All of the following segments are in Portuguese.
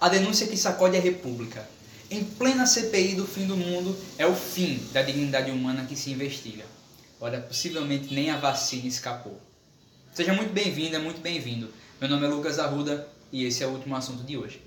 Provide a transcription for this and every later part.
A denúncia que sacode a República. Em plena CPI do fim do mundo, é o fim da dignidade humana que se investiga. Olha, possivelmente nem a vacina escapou. Seja muito bem-vinda, muito bem-vindo. Meu nome é Lucas Arruda e esse é o último assunto de hoje.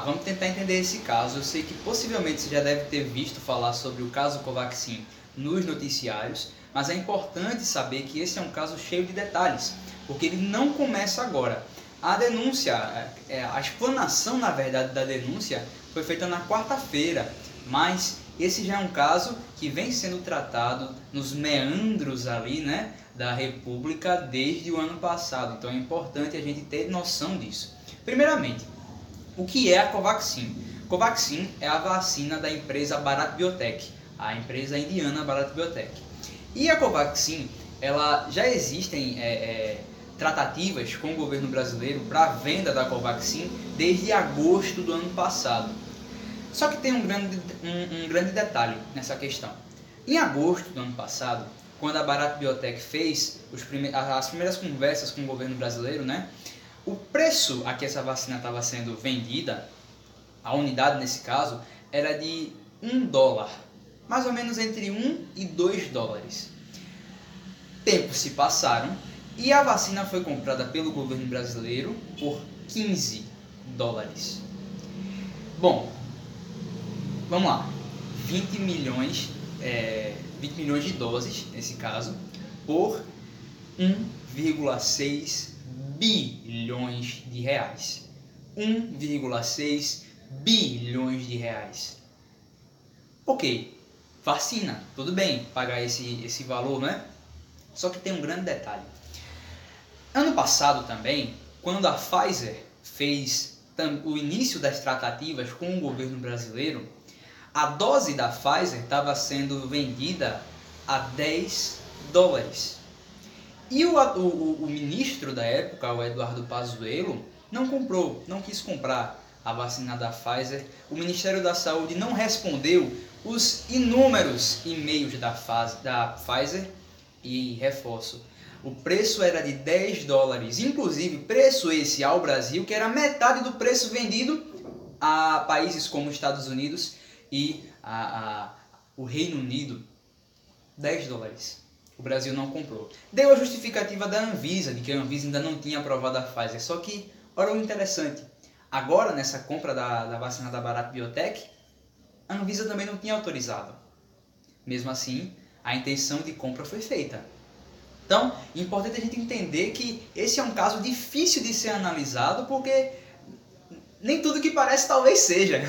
Vamos tentar entender esse caso. Eu sei que possivelmente você já deve ter visto falar sobre o caso Covaxin nos noticiários, mas é importante saber que esse é um caso cheio de detalhes, porque ele não começa agora. A denúncia, é, a explanação na verdade da denúncia foi feita na quarta-feira, mas esse já é um caso que vem sendo tratado nos meandros ali, né, da República desde o ano passado. Então é importante a gente ter noção disso. Primeiramente, o que é a Covaxin? Covaxin é a vacina da empresa Bharat Biotech, a empresa indiana Bharat Biotech. E a Covaxin, ela já existem é, é, tratativas com o governo brasileiro para a venda da Covaxin desde agosto do ano passado. Só que tem um grande, um, um grande detalhe nessa questão. Em agosto do ano passado, quando a Bharat Biotech fez prime as primeiras conversas com o governo brasileiro, né, o preço a que essa vacina estava sendo vendida, a unidade nesse caso, era de um dólar, mais ou menos entre 1 e 2 dólares. Tempos se passaram e a vacina foi comprada pelo governo brasileiro por 15 dólares. Bom, vamos lá. 20 milhões, é, 20 milhões de doses, nesse caso, por 1,6 bilhões de reais. 1,6 bilhões de reais. Ok, vacina, tudo bem, pagar esse, esse valor, né? Só que tem um grande detalhe. Ano passado também, quando a Pfizer fez o início das tratativas com o governo brasileiro, a dose da Pfizer estava sendo vendida a 10 dólares. E o, o, o ministro da época, o Eduardo Pazuello, não comprou, não quis comprar a vacina da Pfizer. O Ministério da Saúde não respondeu os inúmeros e-mails da, da Pfizer e reforço. O preço era de 10 dólares, inclusive preço esse ao Brasil, que era metade do preço vendido a países como Estados Unidos e a, a, o Reino Unido. 10 dólares o Brasil não comprou. Deu a justificativa da Anvisa, de que a Anvisa ainda não tinha aprovado a Pfizer. Só que, olha o interessante, agora nessa compra da, da vacina da Bharat Biotech, a Anvisa também não tinha autorizado. Mesmo assim, a intenção de compra foi feita. Então, é importante a gente entender que esse é um caso difícil de ser analisado, porque nem tudo que parece talvez seja.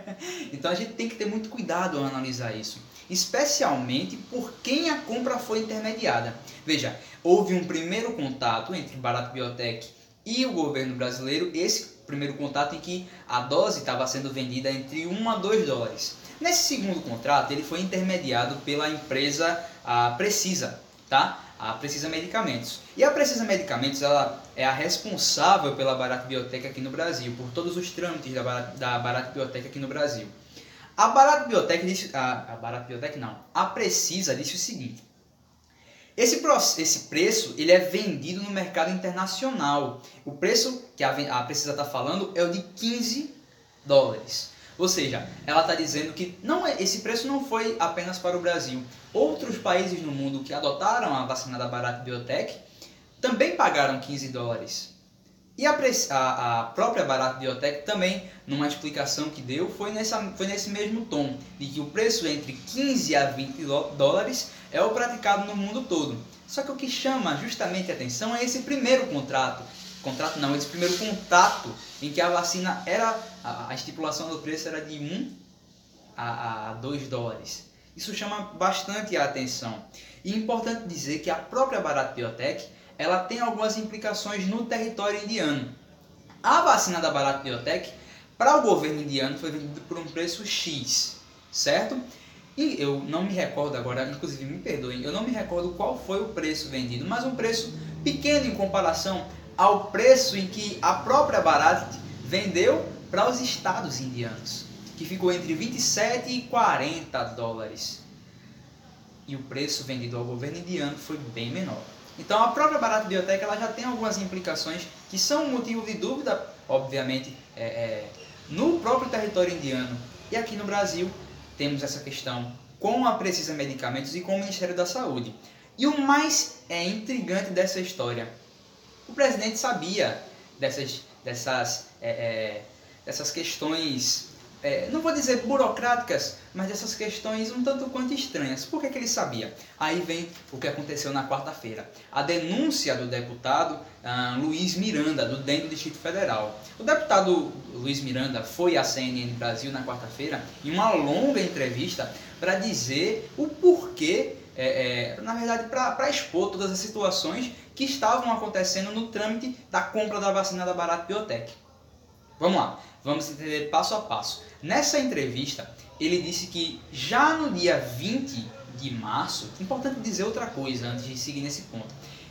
então a gente tem que ter muito cuidado ao analisar isso especialmente por quem a compra foi intermediada. Veja, houve um primeiro contato entre Barato Biotech e o governo brasileiro, esse primeiro contato em que a dose estava sendo vendida entre 1 a 2 dólares. Nesse segundo contrato, ele foi intermediado pela empresa a Precisa, tá? A Precisa Medicamentos. E a Precisa Medicamentos ela é a responsável pela Barato Biotech aqui no Brasil, por todos os trâmites da Barato, da Barato Biotech aqui no Brasil. A Barato Biotech disse, a, a Barato Biotech não, a Precisa disse o seguinte: esse, esse preço ele é vendido no mercado internacional. O preço que a, a Precisa está falando é o de 15 dólares. Ou seja, ela está dizendo que não é, esse preço não foi apenas para o Brasil. Outros países no mundo que adotaram a vacina da Barato Biotech também pagaram 15 dólares. E a, a, a própria Barato Biotech também, numa explicação que deu, foi, nessa, foi nesse mesmo tom, de que o preço entre 15 a 20 dólares é o praticado no mundo todo. Só que o que chama justamente a atenção é esse primeiro contrato. Contrato não, esse primeiro contato em que a vacina era, a, a estipulação do preço era de 1 a, a 2 dólares. Isso chama bastante a atenção. E é importante dizer que a própria Barato Biotech ela tem algumas implicações no território indiano. A vacina da Bharat Biotech, para o governo indiano, foi vendida por um preço X, certo? E eu não me recordo agora, inclusive me perdoem, eu não me recordo qual foi o preço vendido, mas um preço pequeno em comparação ao preço em que a própria Bharat vendeu para os estados indianos, que ficou entre 27 e 40 dólares. E o preço vendido ao governo indiano foi bem menor. Então a própria Bharat Biotech ela já tem algumas implicações que são motivo de dúvida, obviamente, é, é, no próprio território indiano. E aqui no Brasil temos essa questão com a Precisa Medicamentos e com o Ministério da Saúde. E o mais é, intrigante dessa história, o presidente sabia dessas, dessas, é, é, dessas questões é, não vou dizer burocráticas, mas dessas questões um tanto quanto estranhas. Por que, que ele sabia? Aí vem o que aconteceu na quarta-feira. A denúncia do deputado ah, Luiz Miranda, do DEM do Distrito Federal. O deputado Luiz Miranda foi à CNN Brasil na quarta-feira em uma longa entrevista para dizer o porquê, é, é, na verdade, para expor todas as situações que estavam acontecendo no trâmite da compra da vacina da Barato Biotech. Vamos lá, vamos entender passo a passo. Nessa entrevista, ele disse que já no dia 20 de março, importante dizer outra coisa antes de seguir nesse ponto.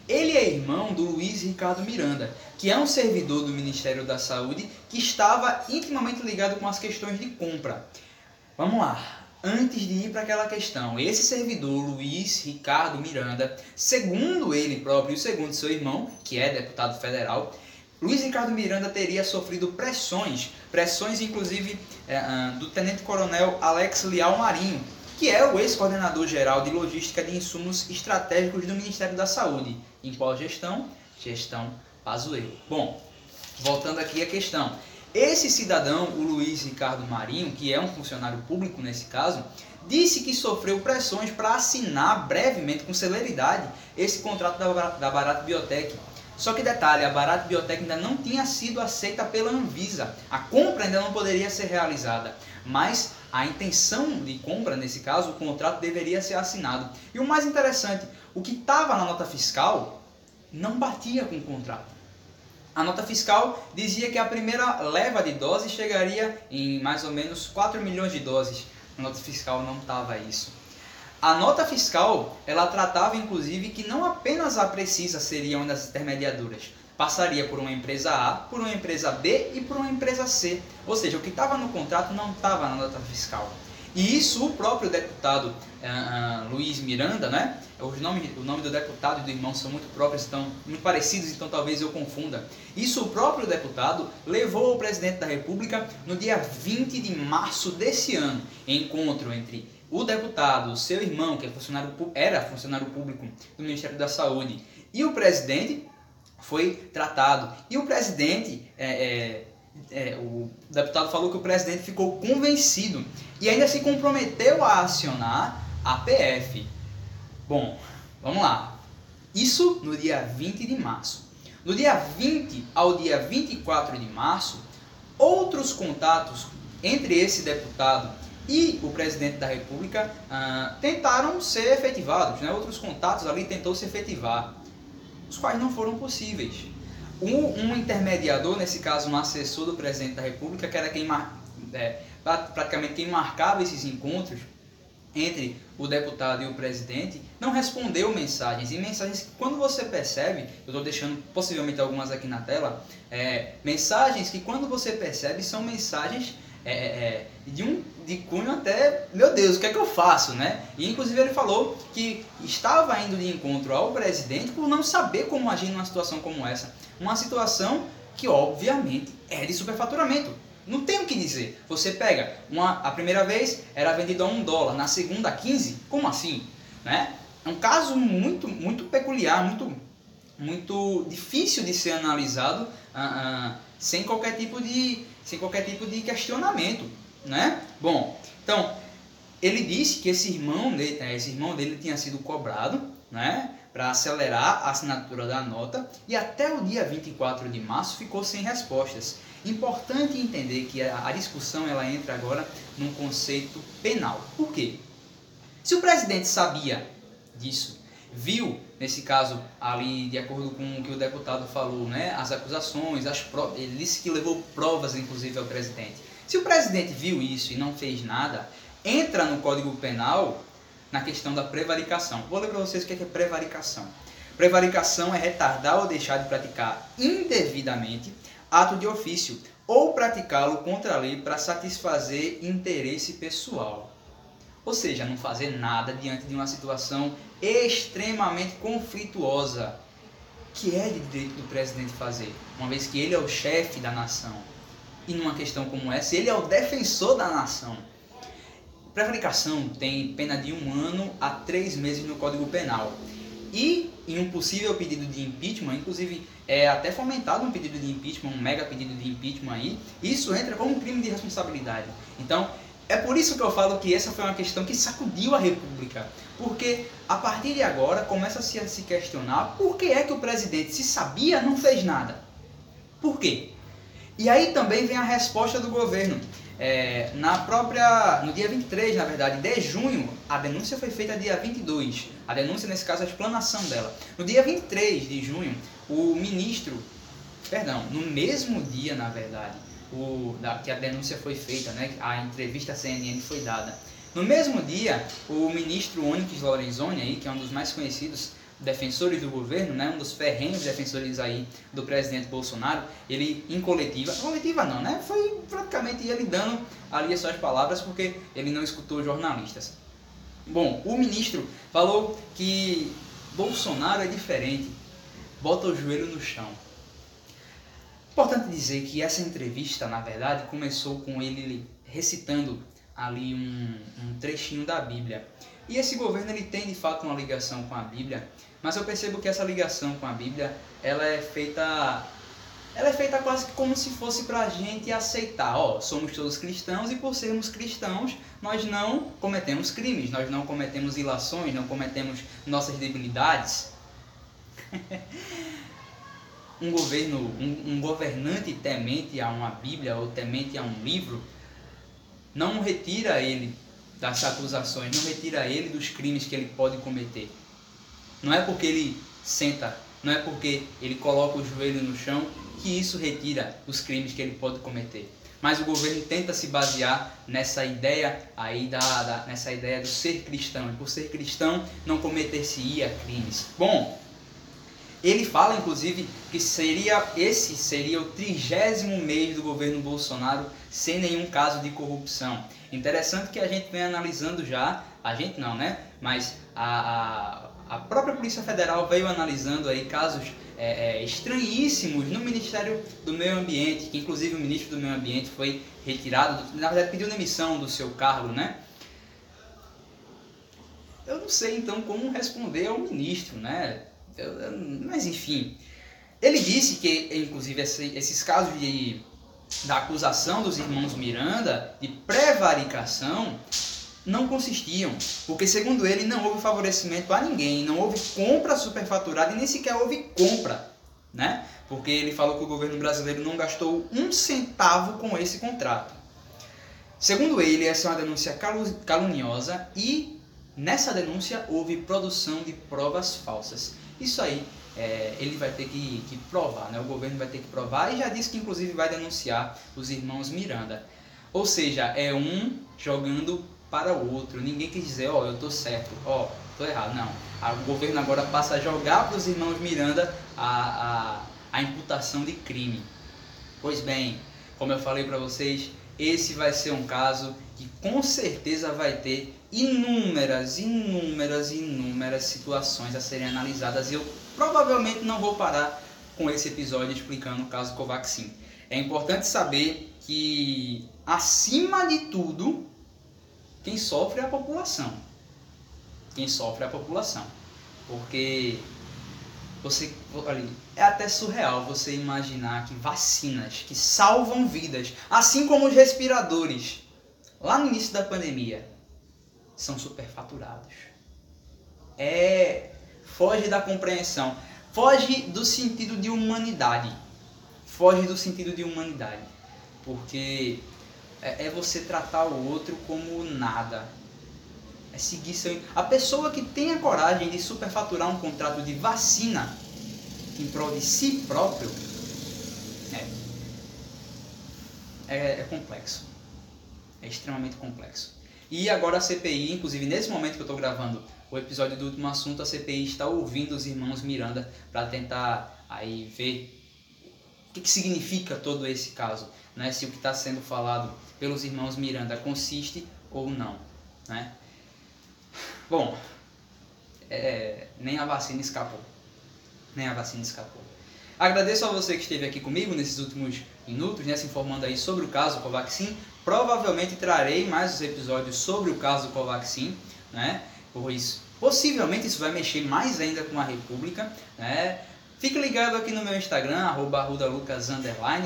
Ele é irmão do Luiz Ricardo Miranda, que é um servidor do Ministério da Saúde que estava intimamente ligado com as questões de compra. Vamos lá. Antes de ir para aquela questão, esse servidor, Luiz Ricardo Miranda, segundo ele próprio e segundo seu irmão, que é deputado federal, Luiz Ricardo Miranda teria sofrido pressões, pressões inclusive é, do tenente-coronel Alex Leal Marinho, que é o ex-coordenador geral de logística de insumos estratégicos do Ministério da Saúde, em qual gestão? Gestão Pazuello. Bom, voltando aqui à questão. Esse cidadão, o Luiz Ricardo Marinho, que é um funcionário público nesse caso, disse que sofreu pressões para assinar brevemente, com celeridade, esse contrato da, da Barato Biotech só que detalhe, a Barato Biotech ainda não tinha sido aceita pela Anvisa. A compra ainda não poderia ser realizada, mas a intenção de compra, nesse caso, o contrato deveria ser assinado. E o mais interessante, o que estava na nota fiscal não batia com o contrato. A nota fiscal dizia que a primeira leva de doses chegaria em mais ou menos 4 milhões de doses. Na nota fiscal não estava isso. A nota fiscal, ela tratava inclusive que não apenas a Precisa seria uma das intermediadoras, passaria por uma empresa A, por uma empresa B e por uma empresa C. Ou seja, o que estava no contrato não estava na nota fiscal. E isso o próprio deputado uh, uh, Luiz Miranda, né? Os nomes, o nome do deputado e do irmão são muito próprios, estão muito parecidos, então talvez eu confunda. Isso o próprio deputado levou ao presidente da República no dia 20 de março desse ano, encontro entre o deputado, seu irmão, que é funcionário, era funcionário público do Ministério da Saúde, e o presidente foi tratado. E o presidente, é, é, é, o deputado falou que o presidente ficou convencido e ainda se comprometeu a acionar a PF. Bom, vamos lá. Isso no dia 20 de março. No dia 20 ao dia 24 de março, outros contatos entre esse deputado e o presidente da República ah, tentaram ser efetivados, né? outros contatos ali tentou se efetivar, os quais não foram possíveis. Um, um intermediador, nesse caso um assessor do presidente da República, que era quem é, praticamente quem marcava esses encontros entre o deputado e o presidente, não respondeu mensagens. E mensagens que quando você percebe, eu estou deixando possivelmente algumas aqui na tela, é, mensagens que quando você percebe são mensagens é, é, é, de um de cunho até, meu Deus, o que é que eu faço, né? E inclusive ele falou que estava indo de encontro ao presidente por não saber como agir numa situação como essa. Uma situação que obviamente é de superfaturamento. Não tem o que dizer. Você pega, uma, a primeira vez era vendido a um dólar, na segunda a 15, como assim? Né? É um caso muito, muito peculiar, muito, muito difícil de ser analisado uh, uh, sem qualquer tipo de sem qualquer tipo de questionamento, né? Bom, então ele disse que esse irmão dele, é, esse irmão dele tinha sido cobrado, né? Para acelerar a assinatura da nota e até o dia 24 de março ficou sem respostas. Importante entender que a, discussão ela entra agora num conceito penal. Por quê? Se o presidente sabia disso, viu, nesse caso, ali, de acordo com o que o deputado falou, né, as acusações, as provas, ele disse que levou provas, inclusive, ao presidente. Se o presidente viu isso e não fez nada, entra no Código Penal na questão da prevaricação. Vou ler para vocês o que é, que é prevaricação. Prevaricação é retardar ou deixar de praticar indevidamente ato de ofício ou praticá-lo contra a lei para satisfazer interesse pessoal. Ou seja, não fazer nada diante de uma situação extremamente conflituosa, que é de direito do presidente fazer, uma vez que ele é o chefe da nação. E numa questão como essa, ele é o defensor da nação. Prevaricação tem pena de um ano a três meses no Código Penal. E em um possível pedido de impeachment, inclusive é até fomentado um pedido de impeachment, um mega pedido de impeachment aí, isso entra como um crime de responsabilidade. Então, é por isso que eu falo que essa foi uma questão que sacudiu a República. Porque a partir de agora começa-se a se questionar por que é que o presidente, se sabia, não fez nada. Por quê? E aí também vem a resposta do governo. É, na própria, no dia 23, na verdade, de junho, a denúncia foi feita dia 22. A denúncia, nesse caso, a explanação dela. No dia 23 de junho, o ministro, perdão, no mesmo dia, na verdade, o, da, que a denúncia foi feita, né, a entrevista à CNN foi dada. No mesmo dia, o ministro Onyx Lorenzoni, aí, que é um dos mais conhecidos defensores do governo, né, um dos ferrenhos defensores aí do presidente Bolsonaro, ele em coletiva, coletiva não, né, foi praticamente ele dando ali as suas palavras porque ele não escutou jornalistas. Bom, o ministro falou que Bolsonaro é diferente, bota o joelho no chão. Importante dizer que essa entrevista, na verdade, começou com ele recitando ali um, um, trechinho da Bíblia. E esse governo ele tem de fato uma ligação com a Bíblia, mas eu percebo que essa ligação com a Bíblia ela é feita ela é feita quase como se fosse para a gente aceitar, ó, somos todos cristãos e por sermos cristãos nós não cometemos crimes, nós não cometemos ilações, não cometemos nossas debilidades. um governo, um, um, governante temente a uma Bíblia ou temente a um livro, não retira ele das acusações, não retira ele dos crimes que ele pode cometer. Não é porque ele senta, não é porque ele coloca o joelho no chão que isso retira os crimes que ele pode cometer. Mas o governo tenta se basear nessa ideia aí da, da nessa ideia do ser cristão e por ser cristão não cometer-se-ia crimes. Bom, ele fala, inclusive, que seria esse seria o trigésimo mês do governo Bolsonaro sem nenhum caso de corrupção. Interessante que a gente vem analisando já, a gente não, né? Mas a, a, a própria Polícia Federal veio analisando aí casos é, é, estranhíssimos no Ministério do Meio Ambiente, que inclusive o ministro do Meio Ambiente foi retirado, na verdade pediu demissão do seu cargo, né? Eu não sei então como responder ao ministro, né? Mas enfim, ele disse que, inclusive, esses casos de, da acusação dos irmãos Miranda de prevaricação não consistiam, porque segundo ele não houve favorecimento a ninguém, não houve compra superfaturada e nem sequer houve compra, né? Porque ele falou que o governo brasileiro não gastou um centavo com esse contrato. Segundo ele, essa é uma denúncia caluniosa e nessa denúncia houve produção de provas falsas. Isso aí é, ele vai ter que, que, provar, né? o governo vai ter que provar e já disse que inclusive vai denunciar os irmãos Miranda. Ou seja, é um jogando para o outro. Ninguém quer dizer, ó, oh, eu tô certo, ó, oh, tô errado. Não. O governo agora passa a jogar para os irmãos Miranda a, a, a imputação de crime. Pois bem, como eu falei para vocês, esse vai ser um caso que com certeza vai ter inúmeras, inúmeras, inúmeras situações a serem analisadas e eu provavelmente não vou parar com esse episódio explicando o caso Covaxin. É importante saber que, acima de tudo, quem sofre é a população. Quem sofre é a população. Porque você, olha, é até surreal você imaginar que vacinas que salvam vidas, assim como os respiradores, lá no início da pandemia, são superfaturados. É foge da compreensão, foge do sentido de humanidade. Foge do sentido de humanidade. Porque é, é você tratar o outro como nada. É seguir seu. A pessoa que tem a coragem de superfaturar um contrato de vacina em prol de si próprio é, é, é complexo. É extremamente complexo. E agora a CPI, inclusive nesse momento que eu estou gravando o episódio do último assunto, a CPI está ouvindo os irmãos Miranda para tentar aí ver o que, que significa todo esse caso, né? se o que está sendo falado pelos irmãos Miranda consiste ou não. Né? Bom, é, nem a vacina escapou. Nem a vacina escapou. Agradeço a você que esteve aqui comigo nesses últimos minutos, né, se informando aí sobre o caso Covaxin. Provavelmente trarei mais os episódios sobre o caso Covaxin, né? Pois possivelmente isso vai mexer mais ainda com a República, né? Fique ligado aqui no meu Instagram, arroba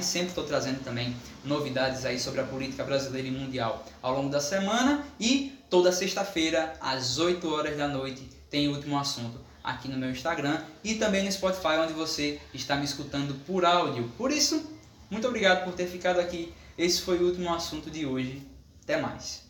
sempre estou trazendo também novidades aí sobre a política brasileira e mundial ao longo da semana e toda sexta-feira, às 8 horas da noite, tem o último assunto aqui no meu Instagram e também no Spotify, onde você está me escutando por áudio. Por isso, muito obrigado por ter ficado aqui. Esse foi o último assunto de hoje. Até mais.